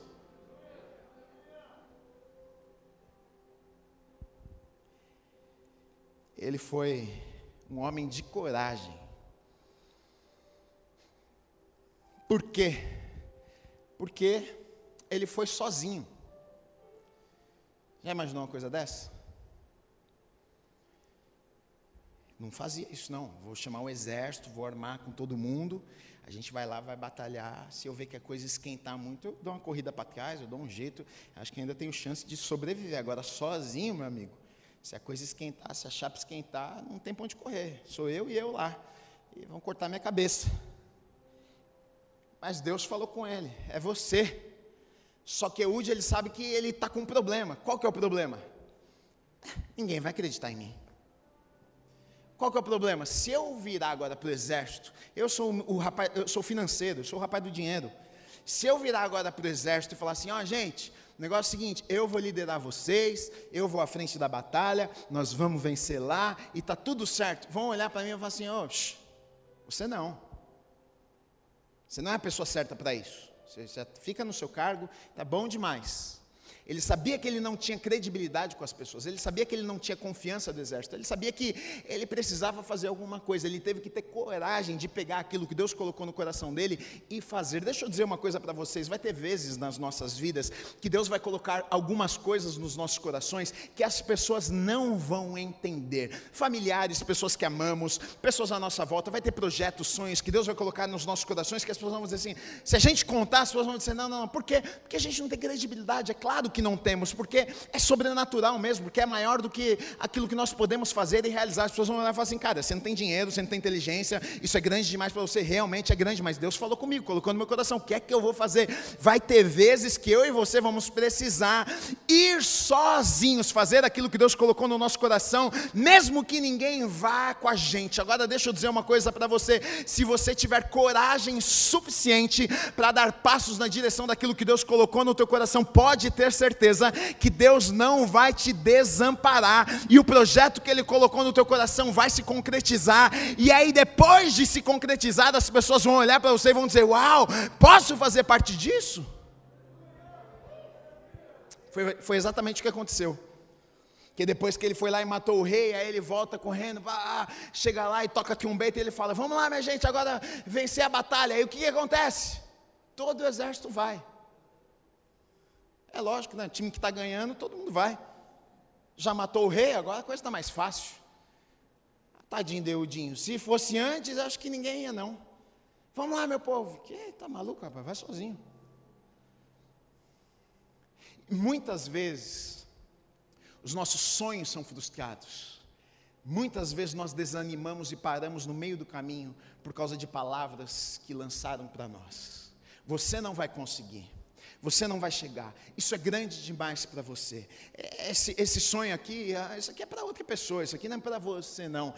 Ele foi um homem de coragem. Por quê? Porque ele foi sozinho. Já imaginou uma coisa dessa? Não fazia isso, não. Vou chamar o exército, vou armar com todo mundo. A gente vai lá, vai batalhar. Se eu ver que a coisa esquentar muito, eu dou uma corrida para trás, eu dou um jeito. Acho que ainda tenho chance de sobreviver. Agora, sozinho, meu amigo, se a coisa esquentar, se a chapa esquentar, não tem para onde correr. Sou eu e eu lá. E vão cortar minha cabeça. Mas Deus falou com ele: é você. Só que Eude, ele sabe que ele está com um problema. Qual que é o problema? Ninguém vai acreditar em mim. Qual que é o problema? Se eu virar agora para o exército, eu sou o rapaz, eu sou financeiro, eu sou o rapaz do dinheiro. Se eu virar agora para o exército e falar assim, ó oh, gente, o negócio é o seguinte, eu vou liderar vocês, eu vou à frente da batalha, nós vamos vencer lá e está tudo certo. Vão olhar para mim e falar assim, ó, oh, você não. Você não é a pessoa certa para isso. Você já fica no seu cargo, tá bom demais. Ele sabia que ele não tinha credibilidade com as pessoas, ele sabia que ele não tinha confiança do exército, ele sabia que ele precisava fazer alguma coisa, ele teve que ter coragem de pegar aquilo que Deus colocou no coração dele e fazer. Deixa eu dizer uma coisa para vocês: vai ter vezes nas nossas vidas que Deus vai colocar algumas coisas nos nossos corações que as pessoas não vão entender. Familiares, pessoas que amamos, pessoas à nossa volta, vai ter projetos, sonhos que Deus vai colocar nos nossos corações que as pessoas vão dizer assim: se a gente contar, as pessoas vão dizer, não, não, não, por quê? Porque a gente não tem credibilidade, é claro que que não temos, porque é sobrenatural mesmo, porque é maior do que aquilo que nós podemos fazer e realizar. As pessoas vão olhar e falar assim, cara, você não tem dinheiro, você não tem inteligência, isso é grande demais para você, realmente é grande, mas Deus falou comigo, colocou no meu coração, o que é que eu vou fazer? Vai ter vezes que eu e você vamos precisar ir sozinhos, fazer aquilo que Deus colocou no nosso coração, mesmo que ninguém vá com a gente. Agora deixa eu dizer uma coisa para você, se você tiver coragem suficiente para dar passos na direção daquilo que Deus colocou no teu coração, pode ter certeza que Deus não vai te desamparar e o projeto que Ele colocou no teu coração vai se concretizar. E aí, depois de se concretizar, as pessoas vão olhar para você e vão dizer: Uau, posso fazer parte disso? Foi, foi exatamente o que aconteceu que depois que ele foi lá e matou o rei, aí ele volta correndo, ah, chega lá e toca aqui um beito e ele fala: Vamos lá, minha gente, agora vencer a batalha. Aí o que, que acontece? Todo o exército vai. É lógico, né? Time que está ganhando, todo mundo vai. Já matou o rei, agora a coisa está mais fácil. Tadinho Deudinho. Se fosse antes, acho que ninguém ia, não. Vamos lá, meu povo. Que tá maluco, rapaz? Vai sozinho. Muitas vezes, os nossos sonhos são frustrados. Muitas vezes nós desanimamos e paramos no meio do caminho por causa de palavras que lançaram para nós. Você não vai conseguir você não vai chegar. Isso é grande demais para você. Esse, esse, sonho aqui, ah, isso aqui é para outra pessoa, isso aqui não é para você não.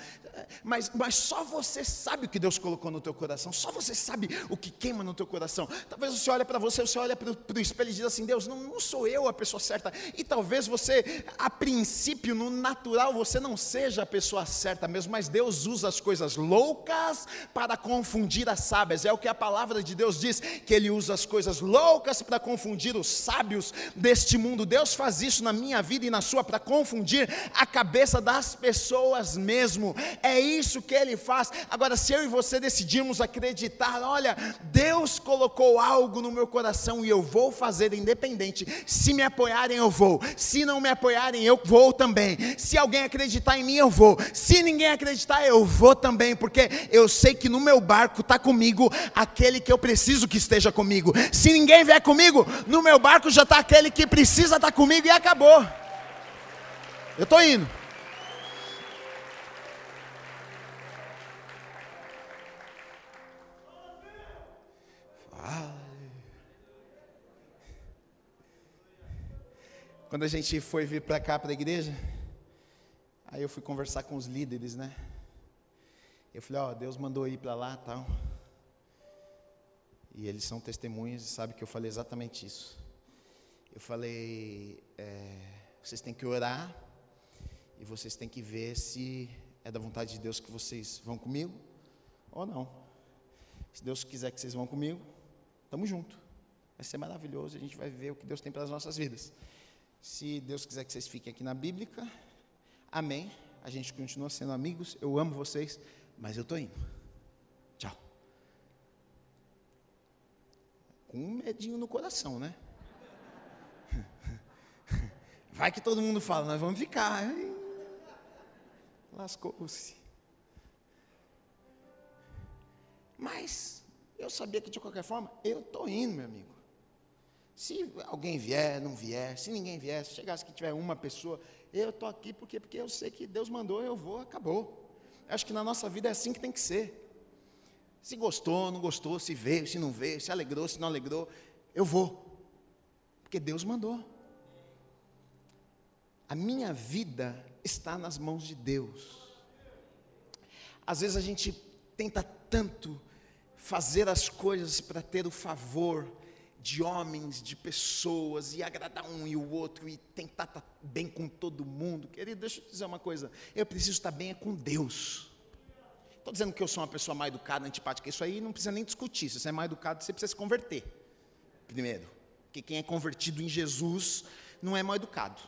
Mas, mas só você sabe o que Deus colocou no teu coração, só você sabe o que queima no teu coração. Talvez você olhe para você, você olha para o espelho e diz assim, Deus, não, não sou eu a pessoa certa. E talvez você, a princípio, no natural, você não seja a pessoa certa mesmo, mas Deus usa as coisas loucas para confundir as sábias. É o que a palavra de Deus diz, que Ele usa as coisas loucas para confundir confundir os sábios deste mundo. Deus faz isso na minha vida e na sua para confundir a cabeça das pessoas mesmo. É isso que ele faz. Agora, se eu e você decidirmos acreditar, olha, Deus colocou algo no meu coração e eu vou fazer independente. Se me apoiarem, eu vou. Se não me apoiarem, eu vou também. Se alguém acreditar em mim, eu vou. Se ninguém acreditar, eu vou também, porque eu sei que no meu barco está comigo aquele que eu preciso que esteja comigo. Se ninguém vier comigo, no meu barco já está aquele que precisa estar tá comigo e acabou. Eu estou indo. Quando a gente foi vir para cá, para a igreja, aí eu fui conversar com os líderes, né? Eu falei, ó, oh, Deus mandou ir para lá tal. E eles são testemunhas e sabem que eu falei exatamente isso. Eu falei, é, vocês têm que orar e vocês têm que ver se é da vontade de Deus que vocês vão comigo ou não. Se Deus quiser que vocês vão comigo, estamos juntos. Vai ser maravilhoso, a gente vai ver o que Deus tem para as nossas vidas. Se Deus quiser que vocês fiquem aqui na Bíblica, amém. A gente continua sendo amigos, eu amo vocês, mas eu estou indo. Com um medinho no coração, né? Vai que todo mundo fala, nós vamos ficar. Lascou-se. Mas eu sabia que de qualquer forma, eu estou indo, meu amigo. Se alguém vier, não vier, se ninguém vier, se chegasse que tiver uma pessoa, eu estou aqui porque, porque eu sei que Deus mandou, eu vou, acabou. Acho que na nossa vida é assim que tem que ser. Se gostou, não gostou, se veio, se não veio, se alegrou, se não alegrou, eu vou. Porque Deus mandou. A minha vida está nas mãos de Deus. Às vezes a gente tenta tanto fazer as coisas para ter o favor de homens, de pessoas, e agradar um e o outro, e tentar estar bem com todo mundo. Querido, deixa eu te dizer uma coisa: eu preciso estar bem é com Deus. Estou dizendo que eu sou uma pessoa mal educada, antipática, isso aí não precisa nem discutir. Se você é mal educado, você precisa se converter. Primeiro. Porque quem é convertido em Jesus não é mal educado.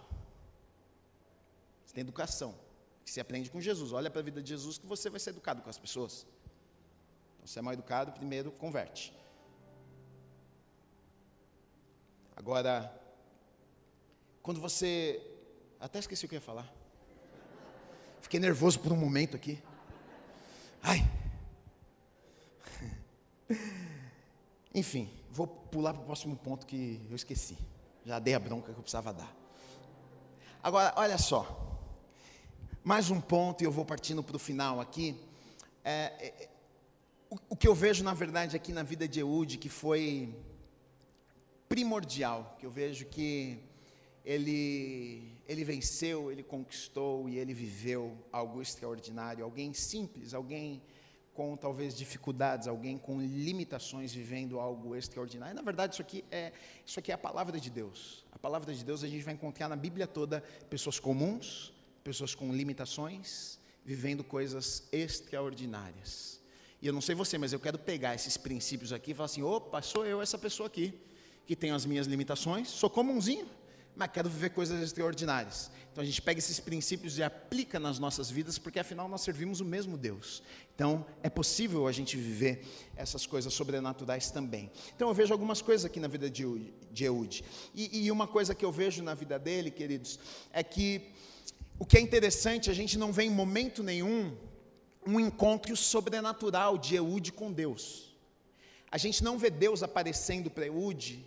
Você tem educação, que se aprende com Jesus. Olha para a vida de Jesus que você vai ser educado com as pessoas. Então, se é mal educado, primeiro converte. Agora, quando você. Até esqueci o que eu ia falar. Fiquei nervoso por um momento aqui. Ai. Enfim, vou pular para o próximo ponto que eu esqueci. Já dei a bronca que eu precisava dar. Agora, olha só. Mais um ponto, e eu vou partindo para o final aqui. É, é, o, o, que eu vejo, na verdade, aqui na vida de Eude, que foi primordial, que eu vejo que ele, ele venceu, ele conquistou e ele viveu algo extraordinário. Alguém simples, alguém com talvez dificuldades, alguém com limitações vivendo algo extraordinário. Na verdade, isso aqui é isso aqui é a palavra de Deus. A palavra de Deus a gente vai encontrar na Bíblia toda pessoas comuns, pessoas com limitações, vivendo coisas extraordinárias. E eu não sei você, mas eu quero pegar esses princípios aqui e falar assim: opa, sou eu essa pessoa aqui, que tenho as minhas limitações, sou comunzinho, mas quero viver coisas extraordinárias. Então a gente pega esses princípios e aplica nas nossas vidas, porque afinal nós servimos o mesmo Deus. Então é possível a gente viver essas coisas sobrenaturais também. Então eu vejo algumas coisas aqui na vida de, Eude. E, e uma coisa que eu vejo na vida dele, queridos, é que o que é interessante, a gente não vê em momento nenhum um encontro sobrenatural de Eude com Deus. A gente não vê Deus aparecendo para Eude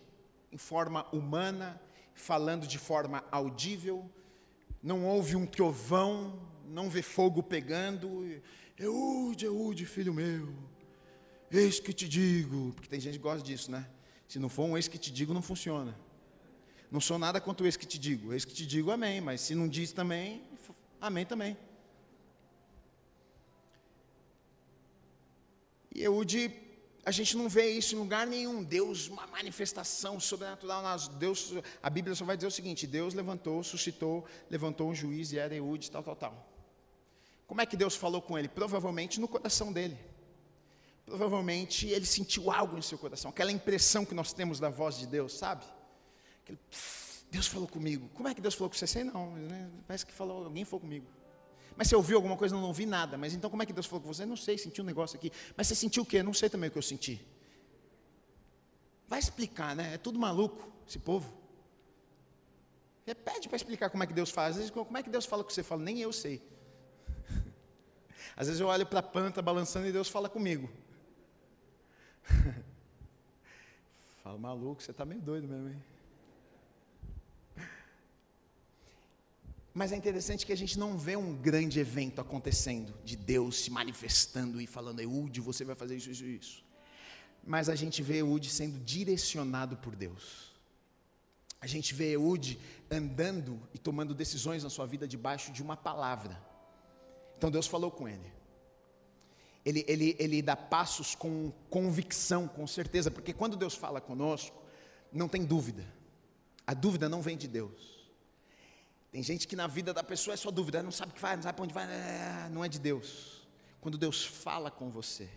em forma humana, falando de forma audível, não houve um trovão, não vê fogo pegando. Eude, Eude, filho meu, eis que te digo, porque tem gente que gosta disso, né? Se não for um eis que te digo, não funciona. Não sou nada contra o eis que te digo. Eis que te digo, amém. Mas se não diz também, amém também. E Eude a gente não vê isso em lugar nenhum. Deus, uma manifestação sobrenatural. Deus, a Bíblia só vai dizer o seguinte: Deus levantou, suscitou, levantou um juiz e era Eude, tal, tal, tal. Como é que Deus falou com ele? Provavelmente no coração dele. Provavelmente ele sentiu algo em seu coração, aquela impressão que nós temos da voz de Deus, sabe? Aquele, Deus falou comigo. Como é que Deus falou com você? Sei não, né? parece que falou, alguém falou comigo. Mas você ouviu alguma coisa? Não, não ouvi nada. Mas então como é que Deus falou com você? Não sei, senti um negócio aqui. Mas você sentiu o quê? Não sei também o que eu senti. Vai explicar, né? É tudo maluco, esse povo. Você pede para explicar como é que Deus faz. Às vezes, como é que Deus fala com você? Fala, nem eu sei. Às vezes eu olho para a planta balançando e Deus fala comigo. Fala, maluco, você está meio doido mesmo, hein? Mas é interessante que a gente não vê um grande evento acontecendo, de Deus se manifestando e falando, Eude, você vai fazer isso, isso isso. Mas a gente vê Eude sendo direcionado por Deus. A gente vê Eude andando e tomando decisões na sua vida debaixo de uma palavra. Então Deus falou com ele. Ele, ele, ele dá passos com convicção, com certeza, porque quando Deus fala conosco, não tem dúvida. A dúvida não vem de Deus. Tem gente que na vida da pessoa é só dúvida, não sabe o que vai, não sabe para onde vai, é, não é de Deus. Quando Deus fala com você,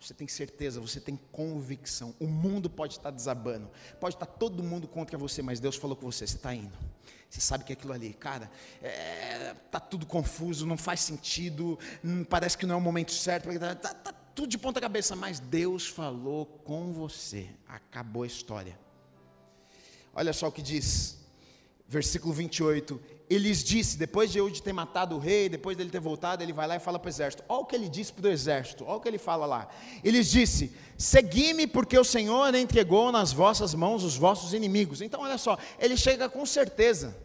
você tem certeza, você tem convicção. O mundo pode estar desabando, pode estar todo mundo contra você, mas Deus falou com você, você está indo. Você sabe que é aquilo ali, cara, é, tá tudo confuso, não faz sentido, hum, parece que não é o momento certo, está tá, tá tudo de ponta cabeça, mas Deus falou com você, acabou a história. Olha só o que diz versículo 28, ele lhes disse, depois de eu de ter matado o rei, depois dele ter voltado, ele vai lá e fala para o exército. Olha o que ele disse para o exército, olha o que ele fala lá. Ele lhes disse: Segui-me, porque o Senhor entregou nas vossas mãos os vossos inimigos. Então, olha só, ele chega com certeza.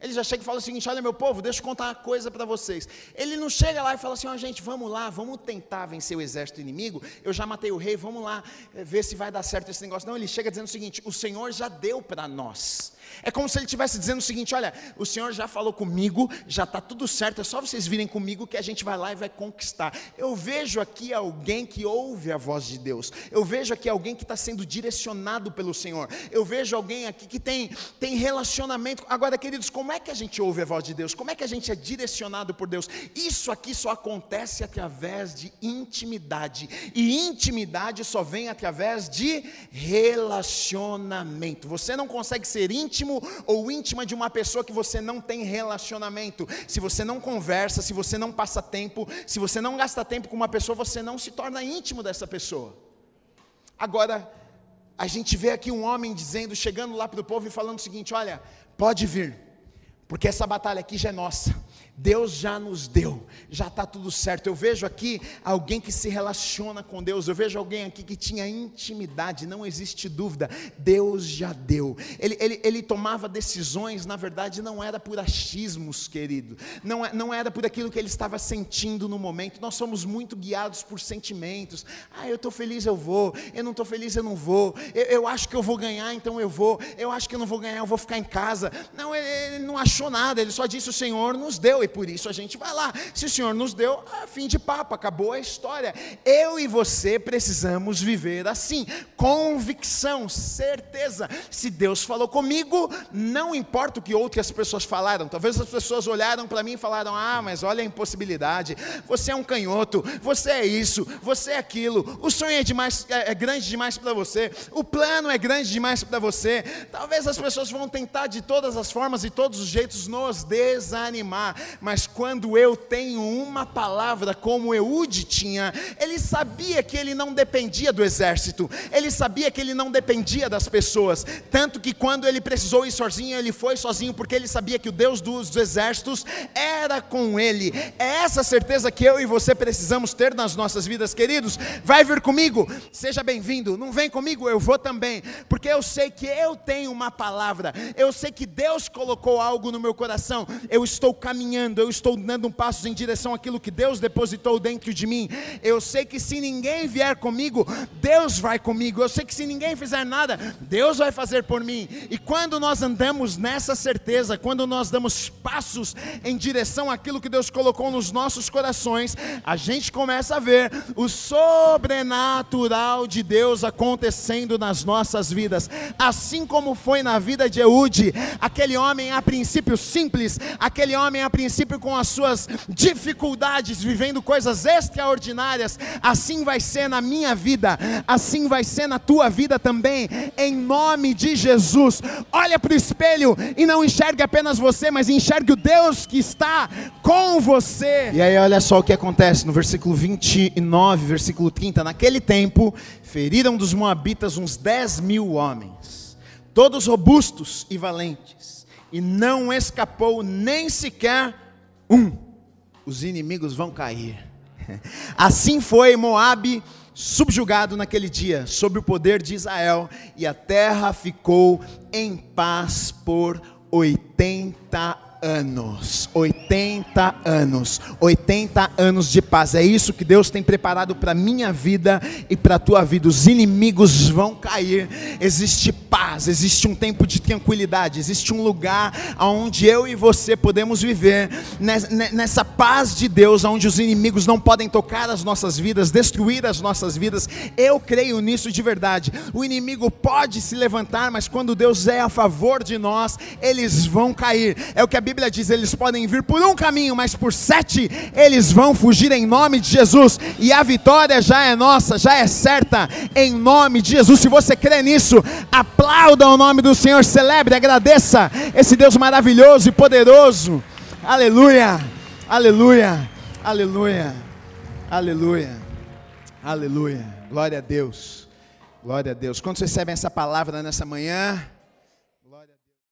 Ele já chega e fala o seguinte: olha, meu povo, deixa eu contar uma coisa para vocês. Ele não chega lá e fala assim: ó, oh, gente, vamos lá, vamos tentar vencer o exército inimigo. Eu já matei o rei, vamos lá eh, ver se vai dar certo esse negócio. Não, ele chega dizendo o seguinte: o Senhor já deu para nós. É como se ele estivesse dizendo o seguinte: olha, o Senhor já falou comigo, já está tudo certo, é só vocês virem comigo que a gente vai lá e vai conquistar. Eu vejo aqui alguém que ouve a voz de Deus, eu vejo aqui alguém que está sendo direcionado pelo Senhor, eu vejo alguém aqui que tem, tem relacionamento. Agora, queridos, como como é que a gente ouve a voz de Deus? Como é que a gente é direcionado por Deus? Isso aqui só acontece através de intimidade. E intimidade só vem através de relacionamento. Você não consegue ser íntimo ou íntima de uma pessoa que você não tem relacionamento. Se você não conversa, se você não passa tempo, se você não gasta tempo com uma pessoa, você não se torna íntimo dessa pessoa. Agora, a gente vê aqui um homem dizendo, chegando lá para o povo e falando o seguinte: olha, pode vir, porque essa batalha aqui já é nossa. Deus já nos deu, já está tudo certo. Eu vejo aqui alguém que se relaciona com Deus, eu vejo alguém aqui que tinha intimidade, não existe dúvida, Deus já deu. Ele, ele, ele tomava decisões, na verdade, não era por achismos, querido, não, é, não era por aquilo que ele estava sentindo no momento. Nós somos muito guiados por sentimentos. Ah, eu estou feliz, eu vou, eu não estou feliz, eu não vou, eu, eu, acho que eu vou ganhar, então eu vou, eu acho que eu não vou ganhar, eu vou ficar em casa. Não, ele, ele não achou nada, ele só disse: o Senhor nos deu por isso a gente vai lá. Se o Senhor nos deu, ah, fim de papo, acabou a história. Eu e você precisamos viver assim, convicção, certeza. Se Deus falou comigo, não importa o que outras pessoas falaram. Talvez as pessoas olharam para mim e falaram: "Ah, mas olha a impossibilidade. Você é um canhoto, você é isso, você é aquilo. O sonho é demais, é, é grande demais para você. O plano é grande demais para você." Talvez as pessoas vão tentar de todas as formas e todos os jeitos nos desanimar, mas quando eu tenho uma palavra como Eude tinha, ele sabia que ele não dependia do exército, ele sabia que ele não dependia das pessoas, tanto que quando ele precisou ir sozinho, ele foi sozinho, porque ele sabia que o Deus dos exércitos era com ele. É essa certeza que eu e você precisamos ter nas nossas vidas, queridos. Vai vir comigo, seja bem-vindo. Não vem comigo, eu vou também, porque eu sei que eu tenho uma palavra, eu sei que Deus colocou algo no meu coração, eu estou caminhando, eu estou dando um passo em direção àquilo que Deus depositou dentro de mim. Eu sei que se ninguém vier comigo, Deus vai comigo. Eu sei que se ninguém fizer nada, Deus vai fazer por mim. E quando nós andamos nessa certeza, quando nós damos passos em direção àquilo que Deus colocou nos nossos corações, a gente começa a ver o sobrenatural de Deus acontecendo nas nossas vidas. Assim como foi na vida de Eude, aquele homem a princípio simples, aquele homem a princípio com as suas dificuldades, vivendo coisas extraordinárias, assim vai ser na minha vida, assim vai ser na tua vida também, em nome de Jesus. Olha para o espelho e não enxergue apenas você, mas enxergue o Deus que está com você. E aí, olha só o que acontece no versículo 29, versículo 30. Naquele tempo, feriram dos Moabitas uns 10 mil homens, todos robustos e valentes, e não escapou nem sequer um, os inimigos vão cair. Assim foi Moabe subjugado naquele dia, sob o poder de Israel, e a terra ficou em paz por 80 anos, 80 anos, 80 anos de paz. É isso que Deus tem preparado para minha vida e para a tua vida. Os inimigos vão cair. Existe paz, existe um tempo de tranquilidade, existe um lugar onde eu e você podemos viver nessa paz de Deus, onde os inimigos não podem tocar as nossas vidas, destruir as nossas vidas. Eu creio nisso de verdade. O inimigo pode se levantar, mas quando Deus é a favor de nós, eles vão cair. É o que a Bíblia diz: eles podem vir por um caminho, mas por sete eles vão fugir em nome de Jesus, e a vitória já é nossa, já é certa, em nome de Jesus. Se você crê nisso, aplauda o nome do Senhor, celebre, agradeça esse Deus maravilhoso e poderoso. Aleluia, aleluia, aleluia, aleluia, aleluia. Glória a Deus, glória a Deus. Quando vocês recebem essa palavra nessa manhã,